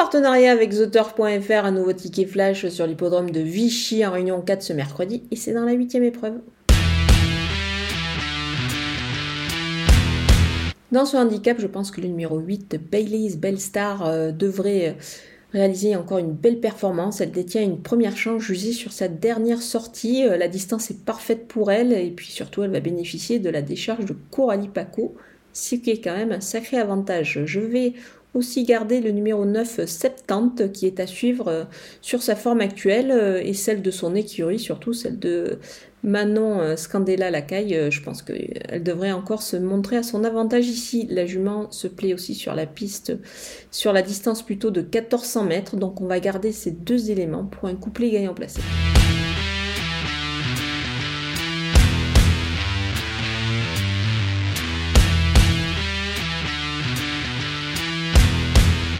partenariat avec TheTurf.fr, un nouveau ticket flash sur l'hippodrome de Vichy en Réunion 4 ce mercredi, et c'est dans la huitième épreuve. Dans ce handicap, je pense que le numéro 8, Bailey's Bellstar, euh, devrait réaliser encore une belle performance. Elle détient une première chance jugée sur sa dernière sortie. Euh, la distance est parfaite pour elle et puis surtout elle va bénéficier de la décharge de Coralie Paco, ce qui est quand même un sacré avantage. Je vais aussi garder le numéro 9 70 qui est à suivre euh, sur sa forme actuelle euh, et celle de son écurie, surtout celle de Manon euh, Scandella Lacaille. Je pense qu'elle devrait encore se montrer à son avantage ici. La jument se plaît aussi sur la piste, sur la distance plutôt de 1400 mètres, donc on va garder ces deux éléments pour un couplet gagnant placé.